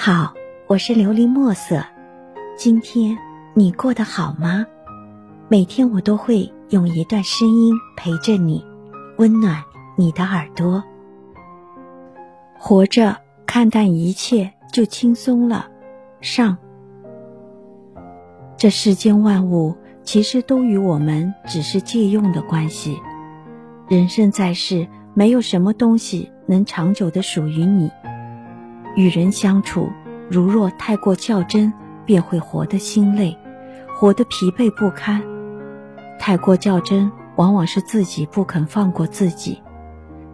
好，我是琉璃墨色。今天你过得好吗？每天我都会用一段声音陪着你，温暖你的耳朵。活着，看淡一切就轻松了。上，这世间万物其实都与我们只是借用的关系。人生在世，没有什么东西能长久的属于你。与人相处，如若太过较真，便会活得心累，活得疲惫不堪。太过较真，往往是自己不肯放过自己。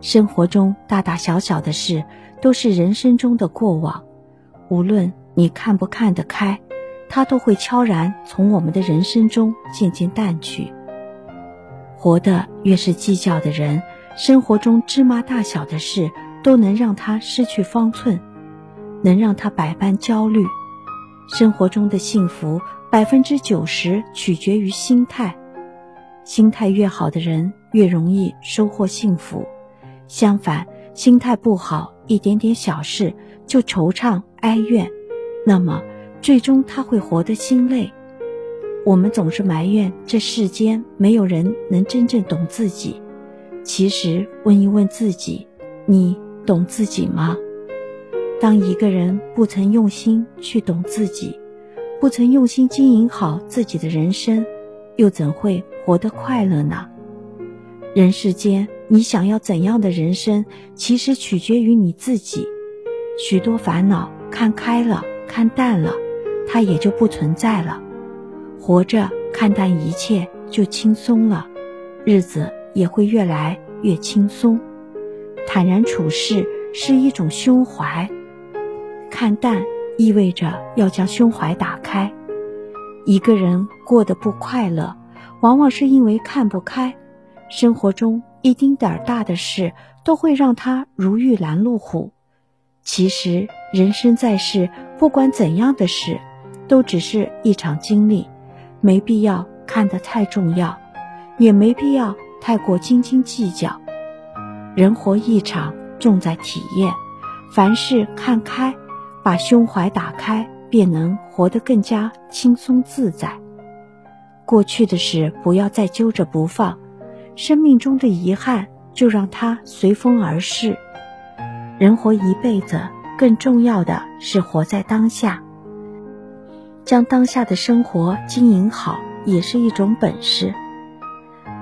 生活中大大小小的事，都是人生中的过往，无论你看不看得开，它都会悄然从我们的人生中渐渐淡去。活得越是计较的人，生活中芝麻大小的事，都能让他失去方寸。能让他百般焦虑。生活中的幸福，百分之九十取决于心态。心态越好的人，越容易收获幸福。相反，心态不好，一点点小事就惆怅哀怨，那么最终他会活得心累。我们总是埋怨这世间没有人能真正懂自己，其实问一问自己，你懂自己吗？当一个人不曾用心去懂自己，不曾用心经营好自己的人生，又怎会活得快乐呢？人世间，你想要怎样的人生，其实取决于你自己。许多烦恼看开了，看淡了，它也就不存在了。活着，看淡一切就轻松了，日子也会越来越轻松。坦然处事是一种胸怀。看淡意味着要将胸怀打开。一个人过得不快乐，往往是因为看不开。生活中一丁点儿大的事，都会让他如遇拦路虎。其实人生在世，不管怎样的事，都只是一场经历，没必要看得太重要，也没必要太过斤斤计较。人活一场，重在体验。凡事看开。把胸怀打开，便能活得更加轻松自在。过去的事不要再揪着不放，生命中的遗憾就让它随风而逝。人活一辈子，更重要的是活在当下。将当下的生活经营好，也是一种本事。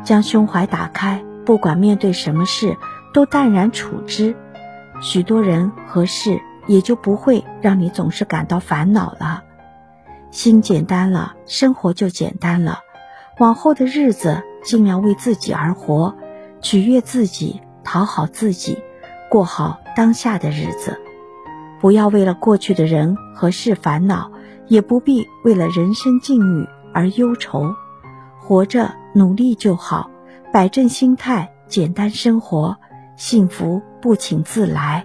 将胸怀打开，不管面对什么事，都淡然处之。许多人和事。也就不会让你总是感到烦恼了。心简单了，生活就简单了。往后的日子，尽量为自己而活，取悦自己，讨好自己，过好当下的日子。不要为了过去的人和事烦恼，也不必为了人生境遇而忧愁。活着，努力就好，摆正心态，简单生活，幸福不请自来。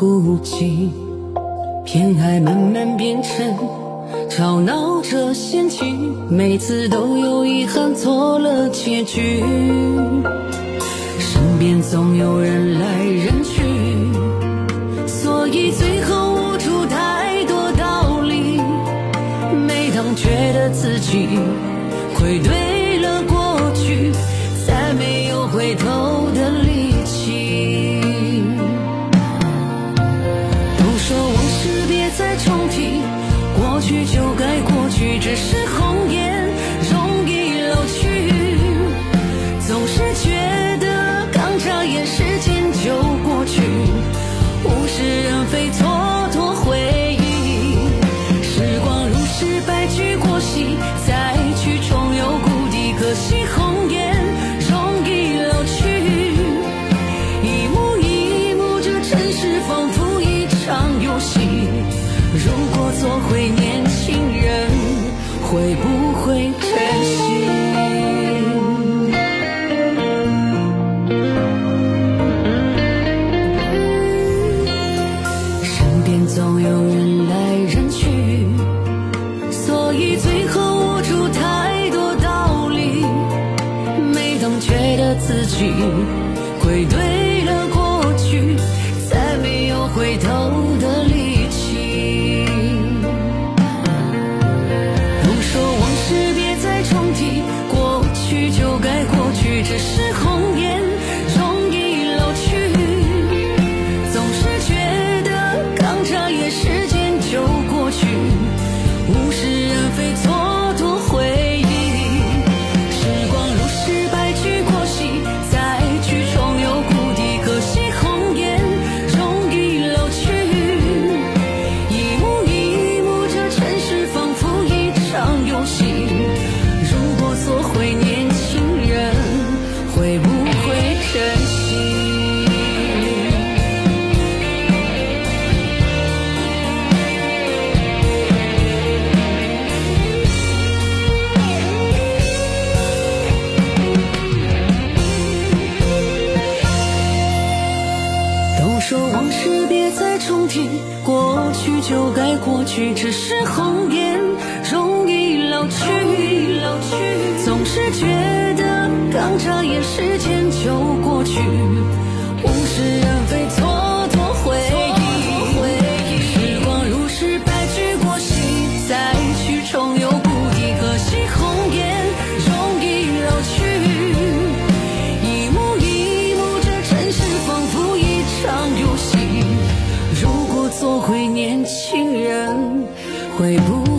孤寂，偏爱慢慢变成吵闹着嫌弃，每次都有遗憾，错了结局。身边总有人来人去，所以最后悟出太多道理。每当觉得自己愧对只是红颜容易老去总是觉得刚眨眼时间就过去物是人非蹉跎回忆。时光如是白驹过隙再去重游故地可惜红颜容易老去。一幕一幕这尘世仿佛一场游戏如果做回年轻人会不会珍惜过去就该过去，只是红颜容易老去，老去总是觉得刚眨眼时间就过去，物是人非。为年轻人会不